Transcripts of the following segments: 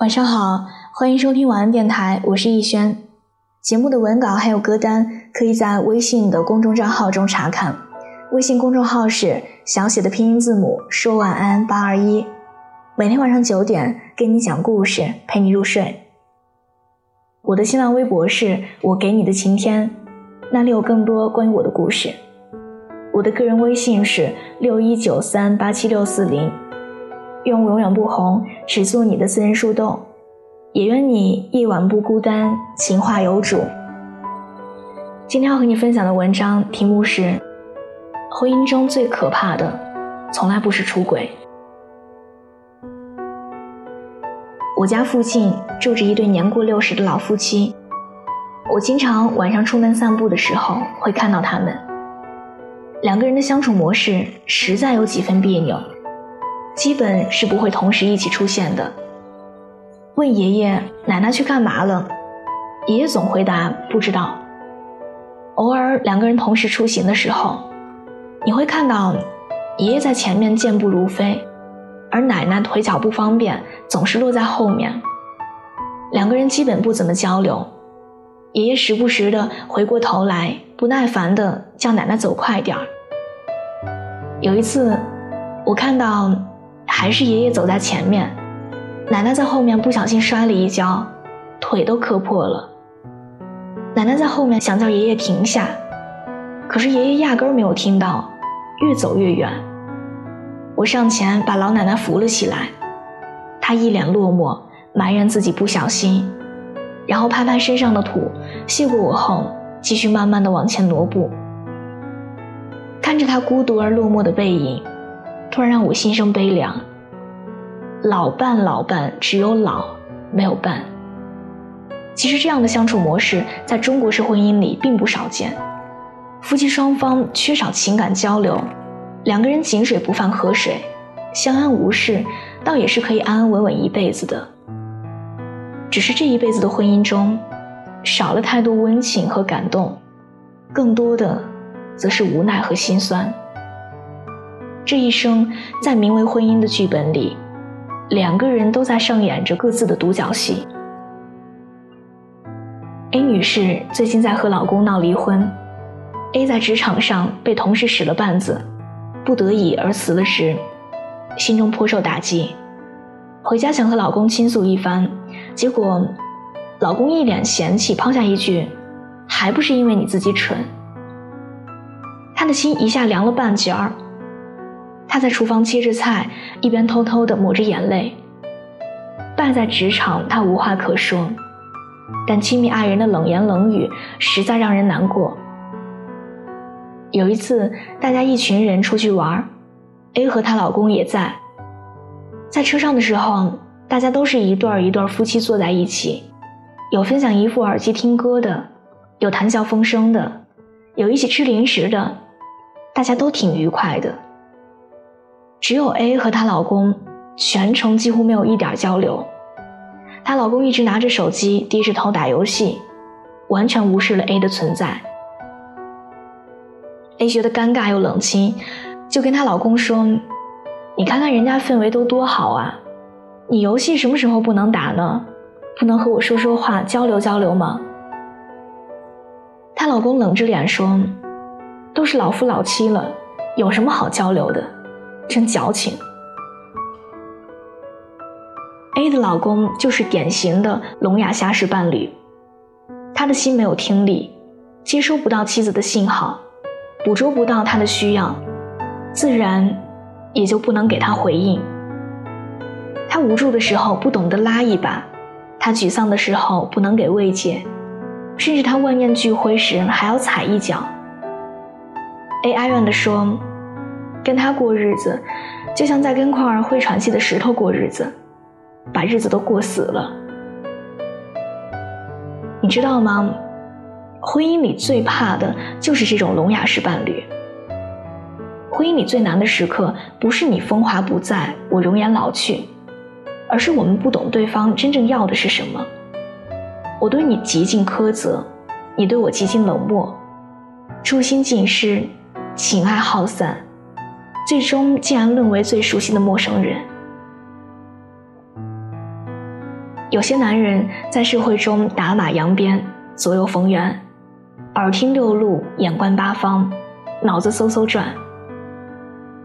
晚上好，欢迎收听晚安电台，我是逸轩。节目的文稿还有歌单，可以在微信的公众账号中查看。微信公众号是小写的拼音字母说晚安八二一。每天晚上九点，给你讲故事，陪你入睡。我的新浪微博是我给你的晴天，那里有更多关于我的故事。我的个人微信是六一九三八七六四零。愿我永远不红，只做你的私人树洞。也愿你夜晚不孤单，情话有主。今天要和你分享的文章题目是：婚姻中最可怕的，从来不是出轨。我家附近住着一对年过六十的老夫妻，我经常晚上出门散步的时候会看到他们。两个人的相处模式实在有几分别扭。基本是不会同时一起出现的。问爷爷奶奶去干嘛了，爷爷总回答不知道。偶尔两个人同时出行的时候，你会看到爷爷在前面健步如飞，而奶奶腿脚不方便，总是落在后面。两个人基本不怎么交流，爷爷时不时的回过头来，不耐烦的叫奶奶走快点儿。有一次，我看到。还是爷爷走在前面，奶奶在后面不小心摔了一跤，腿都磕破了。奶奶在后面想叫爷爷停下，可是爷爷压根儿没有听到，越走越远。我上前把老奶奶扶了起来，她一脸落寞，埋怨自己不小心，然后拍拍身上的土，谢过我后，继续慢慢的往前挪步。看着她孤独而落寞的背影，突然让我心生悲凉。老伴，老伴，只有老，没有伴。其实这样的相处模式在中国式婚姻里并不少见。夫妻双方缺少情感交流，两个人井水不犯河水，相安无事，倒也是可以安安稳稳一辈子的。只是这一辈子的婚姻中，少了太多温情和感动，更多的，则是无奈和心酸。这一生，在名为婚姻的剧本里。两个人都在上演着各自的独角戏。A 女士最近在和老公闹离婚，A 在职场上被同事使了绊子，不得已而辞了职，心中颇受打击，回家想和老公倾诉一番，结果老公一脸嫌弃，抛下一句：“还不是因为你自己蠢。”她的心一下凉了半截儿。她在厨房切着菜，一边偷偷地抹着眼泪。败在职场，她无话可说，但亲密爱人的冷言冷语实在让人难过。有一次，大家一群人出去玩，A 和她老公也在。在车上的时候，大家都是一对儿一对儿夫妻坐在一起，有分享一副耳机听歌的，有谈笑风生的，有一起吃零食的，大家都挺愉快的。只有 A 和她老公全程几乎没有一点交流，她老公一直拿着手机低着头打游戏，完全无视了 A 的存在。A 觉得尴尬又冷清，就跟她老公说：“你看看人家氛围都多好啊，你游戏什么时候不能打呢？不能和我说说话交流交流吗？”她老公冷着脸说：“都是老夫老妻了，有什么好交流的？”真矫情。A 的老公就是典型的聋哑瞎式伴侣，他的心没有听力，接收不到妻子的信号，捕捉不到她的需要，自然也就不能给她回应。他无助的时候不懂得拉一把，他沮丧的时候不能给慰藉，甚至他万念俱灰时还要踩一脚。A 哀怨地说。跟他过日子，就像在跟块会喘气的石头过日子，把日子都过死了。你知道吗？婚姻里最怕的就是这种聋哑式伴侣。婚姻里最难的时刻，不是你风华不再，我容颜老去，而是我们不懂对方真正要的是什么。我对你极尽苛责，你对我极尽冷漠，初心尽失，情爱耗散。最终竟然沦为最熟悉的陌生人。有些男人在社会中打马扬鞭，左右逢源，耳听六路，眼观八方，脑子嗖嗖转。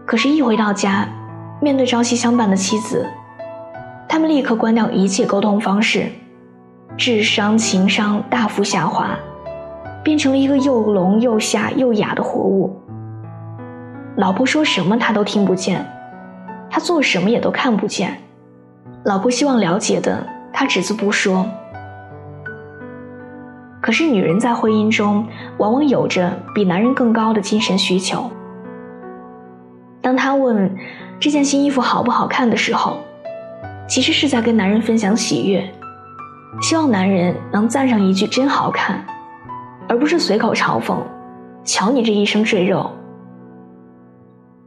可是，一回到家，面对朝夕相伴的妻子，他们立刻关掉一切沟通方式，智商、情商大幅下滑，变成了一个又聋又瞎又哑的活物。老婆说什么他都听不见，他做什么也都看不见。老婆希望了解的，他只字不说。可是女人在婚姻中，往往有着比男人更高的精神需求。当她问这件新衣服好不好看的时候，其实是在跟男人分享喜悦，希望男人能赞上一句“真好看”，而不是随口嘲讽：“瞧你这一身赘肉。”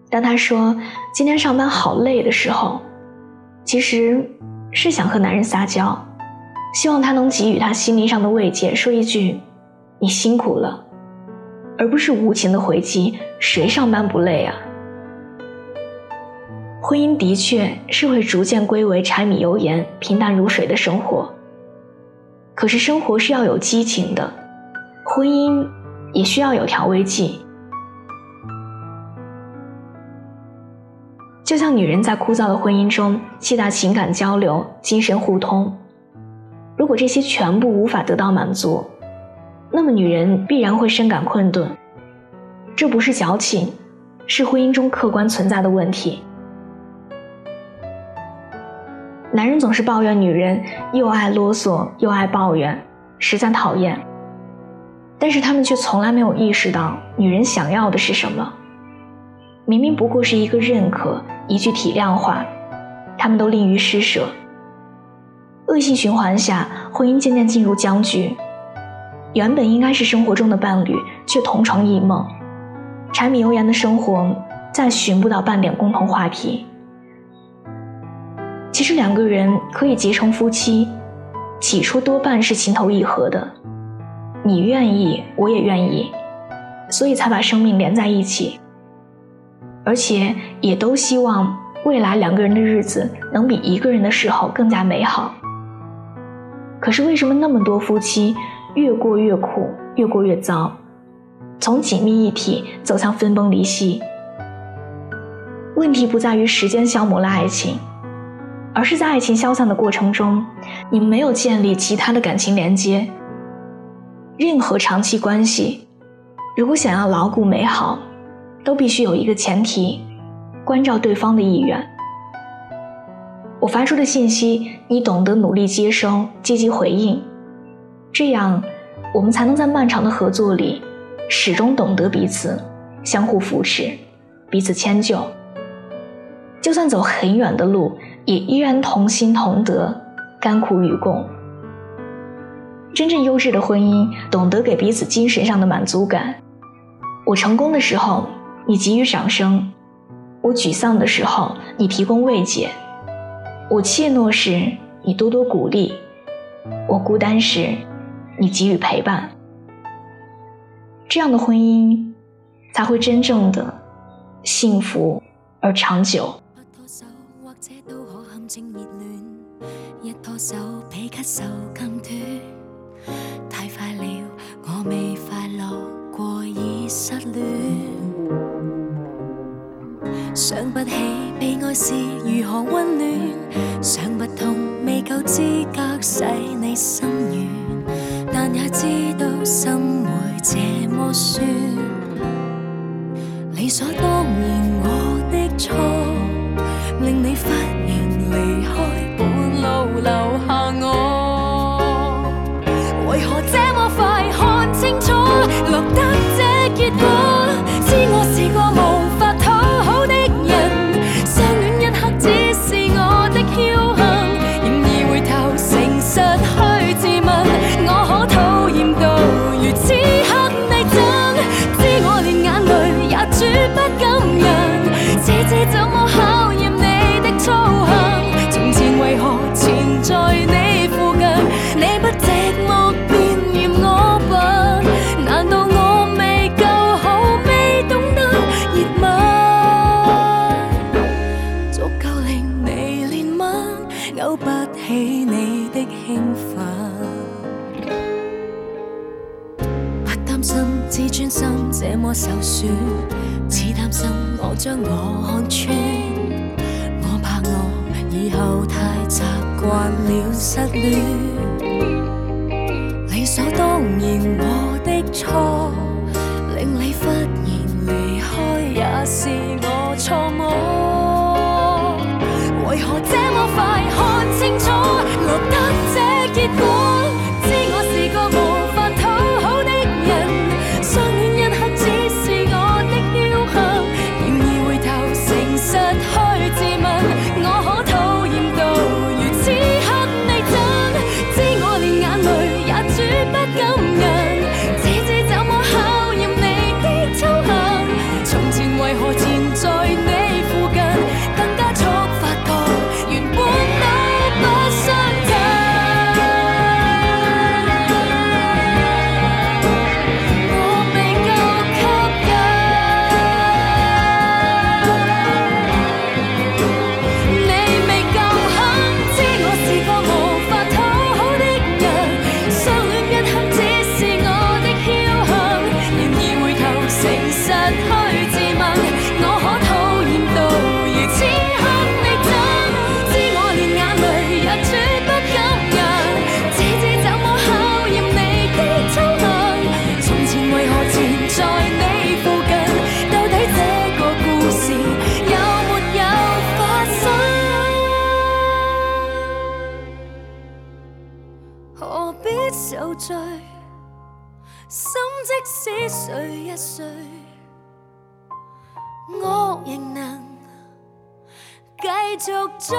当她说今天上班好累的时候，其实是想和男人撒娇，希望他能给予她心灵上的慰藉，说一句“你辛苦了”，而不是无情的回击：“谁上班不累啊？”婚姻的确是会逐渐归为柴米油盐、平淡如水的生活。可是生活是要有激情的，婚姻也需要有调味剂。就像女人在枯燥的婚姻中期待情感交流、精神互通，如果这些全部无法得到满足，那么女人必然会深感困顿。这不是矫情，是婚姻中客观存在的问题。男人总是抱怨女人又爱啰嗦又爱抱怨，实在讨厌。但是他们却从来没有意识到女人想要的是什么。明明不过是一个认可，一句体谅话，他们都吝于施舍。恶性循环下，婚姻渐渐进入僵局。原本应该是生活中的伴侣，却同床异梦，柴米油盐的生活再寻不到半点共同话题。其实两个人可以结成夫妻，起初多半是情投意合的，你愿意，我也愿意，所以才把生命连在一起。而且也都希望未来两个人的日子能比一个人的时候更加美好。可是为什么那么多夫妻越过越苦，越过越糟，从紧密一体走向分崩离析？问题不在于时间消磨了爱情，而是在爱情消散的过程中，你没有建立其他的感情连接。任何长期关系，如果想要牢固美好，都必须有一个前提，关照对方的意愿。我发出的信息，你懂得努力接收，积极回应，这样我们才能在漫长的合作里，始终懂得彼此，相互扶持，彼此迁就。就算走很远的路，也依然同心同德，甘苦与共。真正优质的婚姻，懂得给彼此精神上的满足感。我成功的时候。你给予掌声，我沮丧的时候，你提供慰藉；我怯懦时，你多多鼓励；我孤单时，你给予陪伴。这样的婚姻，才会真正的幸福而长久。太快了，我未快乐过已失恋。想不起被爱是如何温暖，想不通未够资格使你心软，但也知道心会这么酸。理所当然我的错，令你发怎么考验你的粗行？从前为何缠在你附近？你不寂寞便嫌我笨？难道我未够好，未懂得热吻，足够令你怜悯？勾不起你的兴奋，不担心自尊心这么受损。似担心我将我看穿，我怕我以后太习惯了失恋，理所当然我的错，令你忽然离开也是我错么？为何这么快？谁一谁，我仍能继续追。